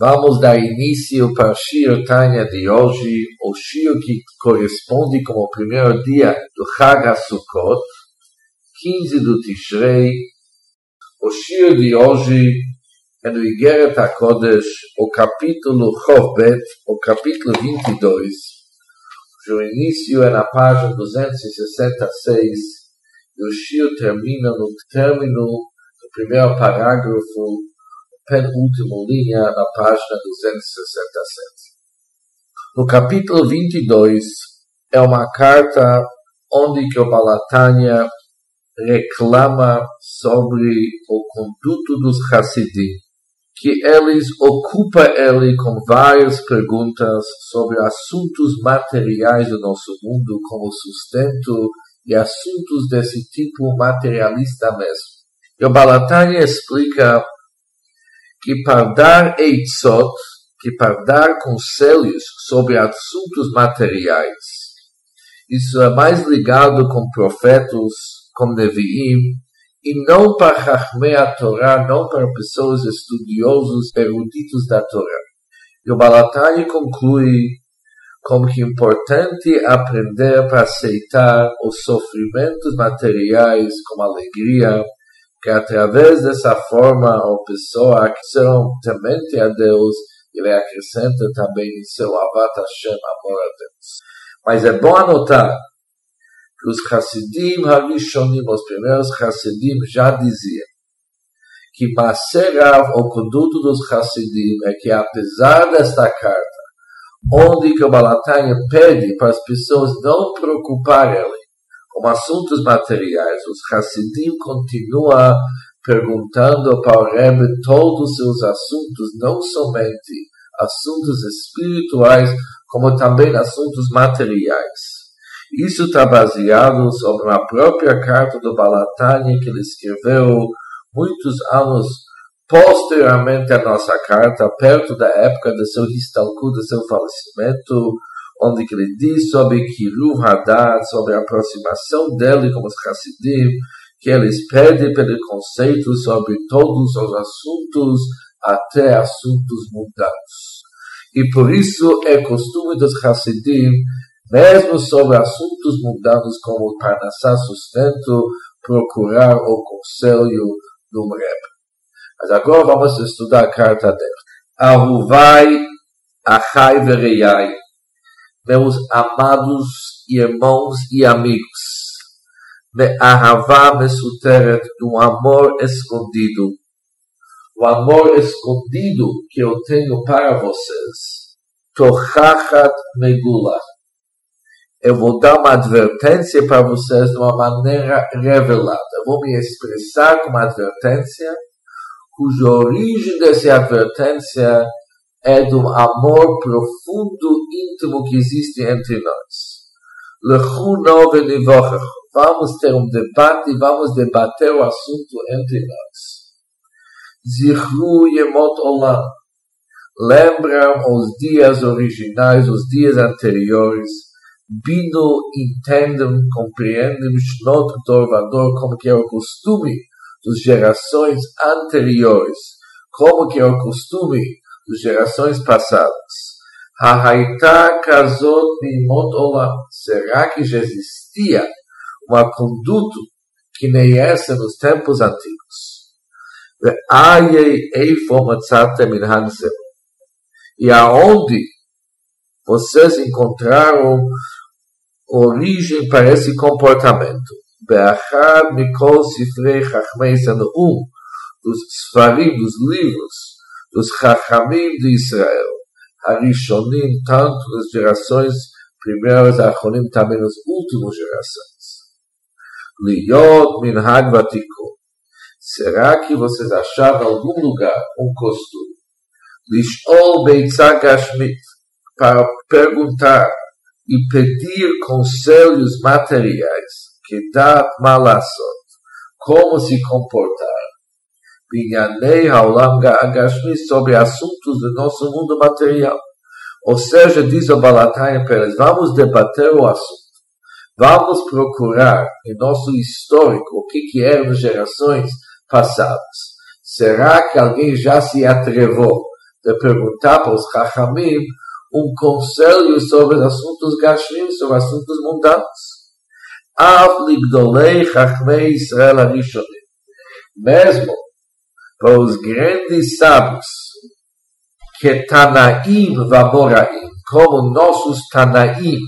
Vamos dar início para o Shir Tanya de hoje, o Shir que corresponde como o primeiro dia do Chag HaSukkot, 15 do Tishrei. O Shir de hoje é no Igeret HaKodesh, o capítulo Chovbet, o capítulo 22, cujo início é na página 266, e o Shir termina no término do primeiro parágrafo penúltima linha na página 267. No capítulo 22 é uma carta onde que o Balatânia reclama sobre o conduto dos Hassidim, que eles ocupam ele com várias perguntas sobre assuntos materiais do nosso mundo, como sustento e assuntos desse tipo materialista mesmo. E o Balatânia explica que para dar eitzot, que para dar conselhos sobre assuntos materiais. Isso é mais ligado com profetas, com Nevi'im, e não para Rahmei a Torá, não para pessoas estudiosos, eruditos da Torá. E o Balatani conclui como que é importante aprender para aceitar os sofrimentos materiais com alegria, que através dessa forma a pessoa são temente a Deus, ele acrescenta também em seu Avat Hashem, amor a Deus. Mas é bom anotar que os Hassidim Harishonim, os primeiros Hassidim, já diziam que Maserav, o conduto dos Hassidim, é que apesar desta carta, onde que o Balatanya pede para as pessoas não preocuparem como assuntos materiais. Os Hassidim continuam perguntando para o Rebbe todos os seus assuntos, não somente assuntos espirituais, como também assuntos materiais. Isso está baseado sobre própria carta do Balatani que ele escreveu muitos anos posteriormente à nossa carta, perto da época do seu Histalku, do seu falecimento, onde ele diz sobre Kiruv Hadad, sobre a aproximação dele com os Hassidim, que eles pedem pelo conceito sobre todos os assuntos, até assuntos mundanos. E por isso é costume dos Hassidim, mesmo sobre assuntos mundanos como Parnassá sustento, procurar o conselho do Rebbe. Mas agora vamos estudar a carta dele. Ahuvai, Achai Vereyai, meus amados irmãos e amigos, Be'ahavá mesuteret, um amor escondido. O amor escondido que eu tenho para vocês. Tochachat megula. Eu vou dar uma advertência para vocês de uma maneira revelada. Eu vou me expressar com uma advertência, cuja origem dessa advertência é do amor profundo, íntimo que existe entre nós. Vamos ter um debate, vamos debater o assunto entre nós. Zichru Yemot Olam. Lembram os dias originais, os dias anteriores. Bino entendem, compreendem Shnot Dorvador, como que é o costume das gerações anteriores. Como que é o costume gerações passadas. Hahaita kazot mimot olam. Será que já existia uma conduta que nem essa nos tempos antigos? E aonde vocês encontraram origem para esse comportamento? Sifrei chachmei um dos svarim, dos livros dos Chachamim de Israel, Harishonim, tanto nas gerações primeiras, Achonim, também nas últimas gerações. Liot Minhag Vatikun. Será que vocês acharam algum lugar um costume? Lishol Beitzah Gashmit, para perguntar e pedir conselhos materiais, que dá malassot, como se comportar Binyanei Haolam Gashmi sobre assuntos do nosso mundo material. Ou seja, diz o Balataya Pérez, vamos debater o assunto. Vamos procurar em nosso histórico o que, que eram gerações passadas. Será que alguém já se atrevou de perguntar para os Chachamim um conselho sobre assuntos gashmim, sobre assuntos mundanos. Av ligdolei Chachmei Israel Arishonim. Mesmo para os grandes sábios, que Tanaim Vamoraim, como nossos Tanaim,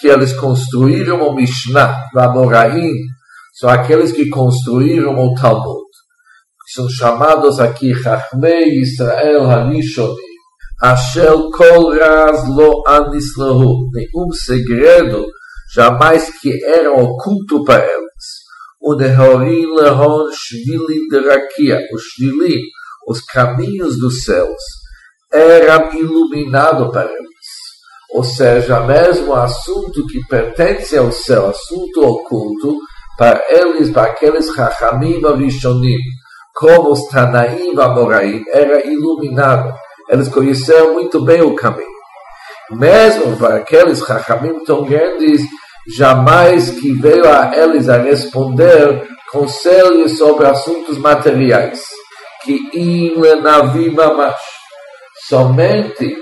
que eles construíram o Mishnah, Vamoraim, são aqueles que construíram o Talmud. São chamados aqui Chachmei Israel Harishonim. Ashel Kol Raz Lo Anis Lahu. Nenhum segredo jamais que era oculto para eles. O Nehorim Lehon Shvili de Rakia. Os Shvilim, os caminhos dos céus, eram iluminados para eles. Ou seja, mesmo assunto que pertence ao céu, assunto oculto, para eles, para aqueles Chachamim Arishonim, como os Tanaim Amoraim, era iluminado. Eles conheceram muito bem o caminho. Mesmo para aqueles Chachamim tão grandes, jamais que veio a eles a responder conselhos sobre assuntos materiais. Que im lenavi mamash. Somente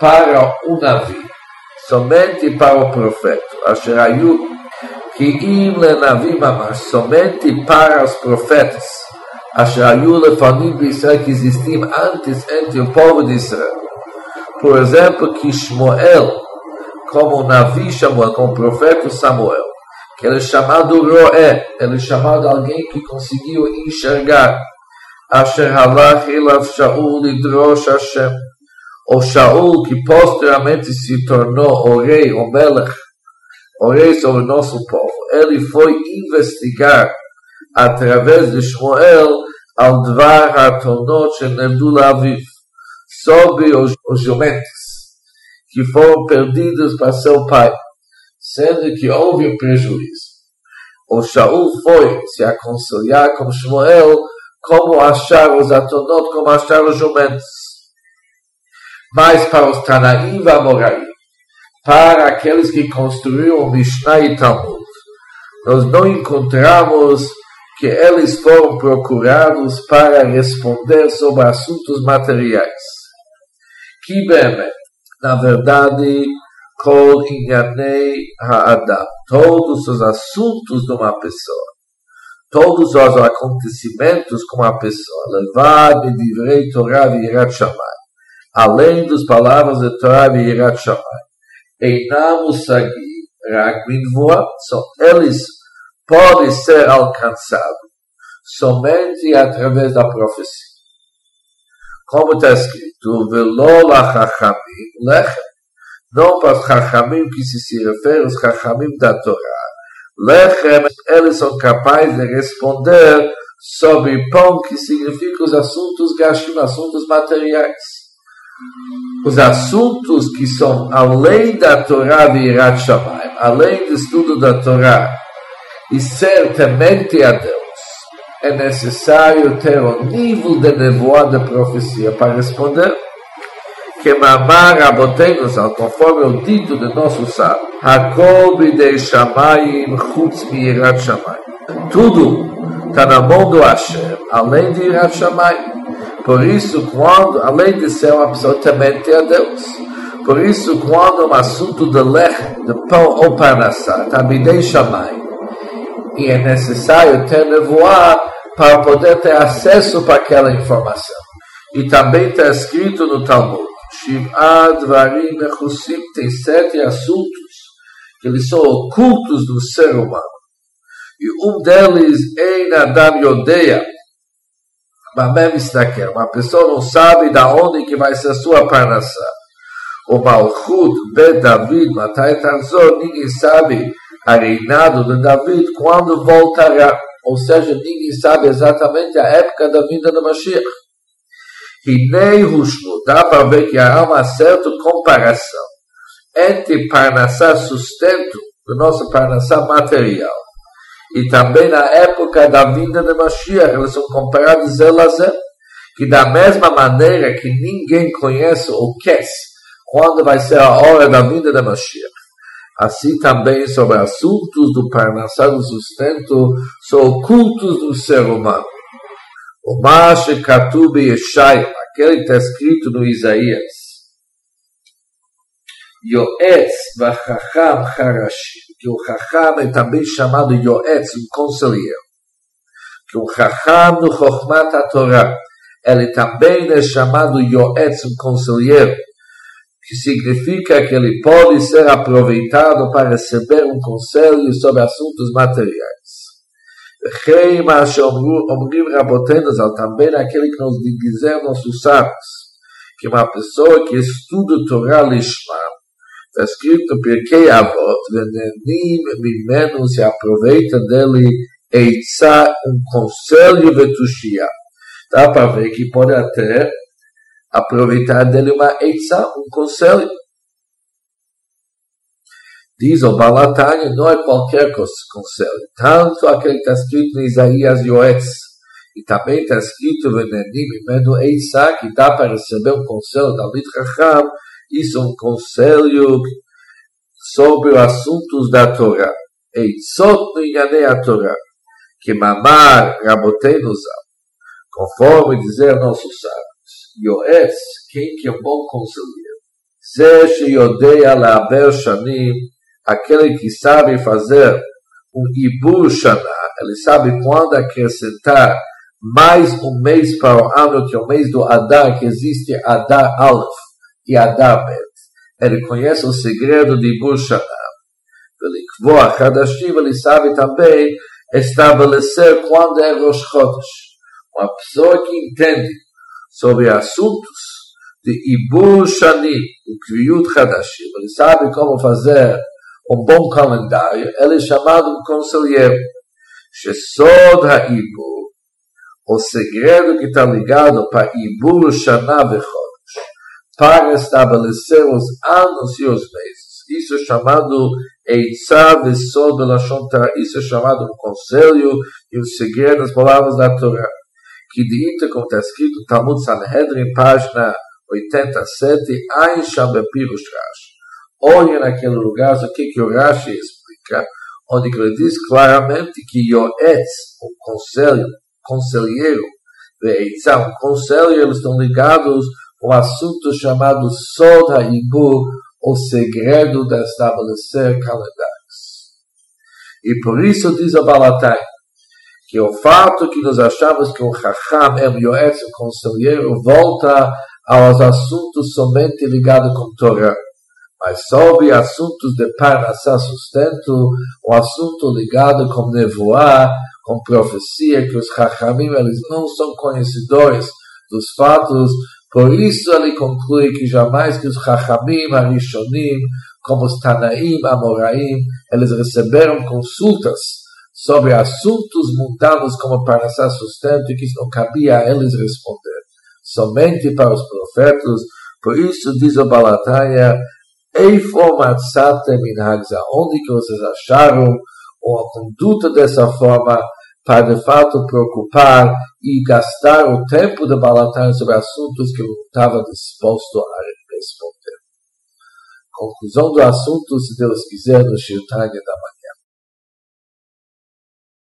para o navi. Somente para o profeta. Asher ayu que im lenavim mamash, somente para os profetas, asher ayu lefanim Israel, que existiam antes entre o povo de Israel. Por exemplo, que Shmuel, como o Navi Samuel, como o profeta Samuel, que ele é chamado Roé, ele é chamado alguém que conseguiu enxergar. Asher halach elav Shaul lidrosh Hashem. O Shaul, que posteriormente se tornou o rei, o Melech, o rei sobre o nosso povo. Ele foi investigar através de Shmuel ao Dvar HaTonot Shenevdu Aviv sobre os jumentos que foram perdidos para seu pai, sendo que houve prejuízo. O Shaul foi se aconselhar com Shmuel como achar os atonot, como achar os jumentos. Mas para os Tanaim e Amoraim, para aqueles que construíram Mishnah e Talmud. Nós não encontramos que eles foram procurados para responder sobre assuntos materiais. Que bem, na verdade, Kol Inyanei Ha'adam, todos os assuntos de uma pessoa, todos os acontecimentos com uma pessoa, levar de divrei Torah Yirat Shammai, além das palavras de Torah Yirat Shammai, Einam Usagi, Ragminvua, são eles podem ser alcançados. Somente através da profecia. Como está escrito, Velo Chachamim Lechem, não para os Chachamim que se, se refere aos Chachamim da Torá. Lechem, eles são capazes de responder sobre pão, que significa os assuntos gashim, assuntos materiais os assuntos que são além da Torá de Irat Shamayim, além do estudo da Torá, e ser temente a Deus, é necessário ter um nível de nevoada profecia para responder que mamar abotenos, conforme o dito de nosso sábio, Hakol bidei Shamayim chutz mi Irat Shamayim. Tudo está na mão do Hashem, além de Irat Shamayim. Por isso, quando, além de ser temente a Deus, por isso, quando um assunto de lech, de pão ou parnassá, também chamai, e é necessário ter nevoar para poder ter acesso para aquela informação. E também está escrito no Talmud, Shiv'ad Varim Mechusim, tem sete assuntos que eles são ocultos do ser humano. E um deles, Ein Adam Yodeia, Istaker. Uma pessoa não sabe da onde que vai ser sua parnassá. O Malchut de David, Matai Tanzor, ninguém sabe a reinado de David quando voltará. Ou seja, ninguém sabe exatamente a época da vinda do Mashiach. Nem Hushnu, dá para ver que há uma certa comparação entre Parnassá sustento do nosso Parnassá material e também na época da vinda de Mashiach, eles são comparados a zé, que da mesma maneira que ninguém conhece ou quer quando vai ser a hora da vinda de Mashiach. Assim também sobre assuntos do parnassá do sustento são ocultos do ser humano. O Mashe Katub Yeshai, aquele que está escrito no Isaías. Yoetz vachacham harashim, que o Chacham é também chamado Yoetz, um conselheiro. Que o Chacham no Chochmat Torah, ele também é chamado Yoetz, um conselheiro, que significa é que ele pode ser aproveitado para receber um conselho sobre assuntos materiais. Rei Omrim Rabotenos, também é aquele que nos quiser nossos sábios, que uma pessoa que estuda o Torá Lishma, está escrito vende Avot, Venenim menos se aproveita dele Eitzá, um conselho vetushia. Dá para ver que pode até aproveitar dele uma Eitzá, um conselho. Diz o Balatanya, não é qualquer conselho. Tanto aquele que está escrito em Isaías Yoetz, e também está escrito Venenim, Menu Eitzá, que dá para receber um conselho da Lit Chacham, isso é um conselho sobre os assuntos da Torá. Eitzot no Inyanei a Torá, que mamar Rabotenu conforme dizer nossos sábios. Yoetz, quem que é um bom conselheiro? זה שיודע לעבר שנים aquele que sabe fazer um Ibur Shana, ele sabe quando acrescentar mais um mês para o ano que é o mês do Adar, que existe Adar Aleph e Adar Bet. Ele conhece o segredo de Ibur Shana. Velikvoa Hadashim, ele sabe também estabelecer quando é Rosh Chodesh. Uma pessoa que entende sobre assuntos de Ibur Shani, o Kriyut Hadashim, ele sabe como fazer um bom calendário, ele é chamado um conselheiro. Shesod Ha'ibur, o segredo que está ligado para Ibur Shana Bechodesh, para estabelecer os anos e os meses. Isso é chamado Eitzah Vesod Belashon Isso é chamado um conselho e um segredo das palavras da Torá. Que de como está escrito Talmud Sanhedrin, página 87, Ein Sham Bepirush Rashi olha naquele lugar, o que, que o Rashi explica, onde ele diz claramente que Yoetz, o conselho, conselheiro, Veitzá, um conselho, eles estão ligados ao assunto chamado Sod HaIbur, o segredo de estabelecer calendários. E por isso diz o Balatai, que o fato que nós achamos que o Chacham é o Yoetz, o conselheiro, volta aos assuntos somente ligados com Torah mas sobre assuntos de parnassá sustento, o assunto ligado com nevoar, com profecia, que os Chachamim eles não são conhecedores dos fatos, por isso ele conclui que jamais que os Chachamim, Arishonim, como os Tanaim, Amoraim, eles receberam consultas sobre assuntos mundanos como parnassá sustento que não cabia a eles responder. Somente para os profetas, por isso diz o Balataya, Eifo matzatem minhagza, onde que vocês acharam uma conduta dessa forma para de fato preocupar e gastar o tempo de Balatan sobre assuntos que não estava disposto a responder. Conclusão do assunto, se Deus quiser, no Shirtanya da manhã.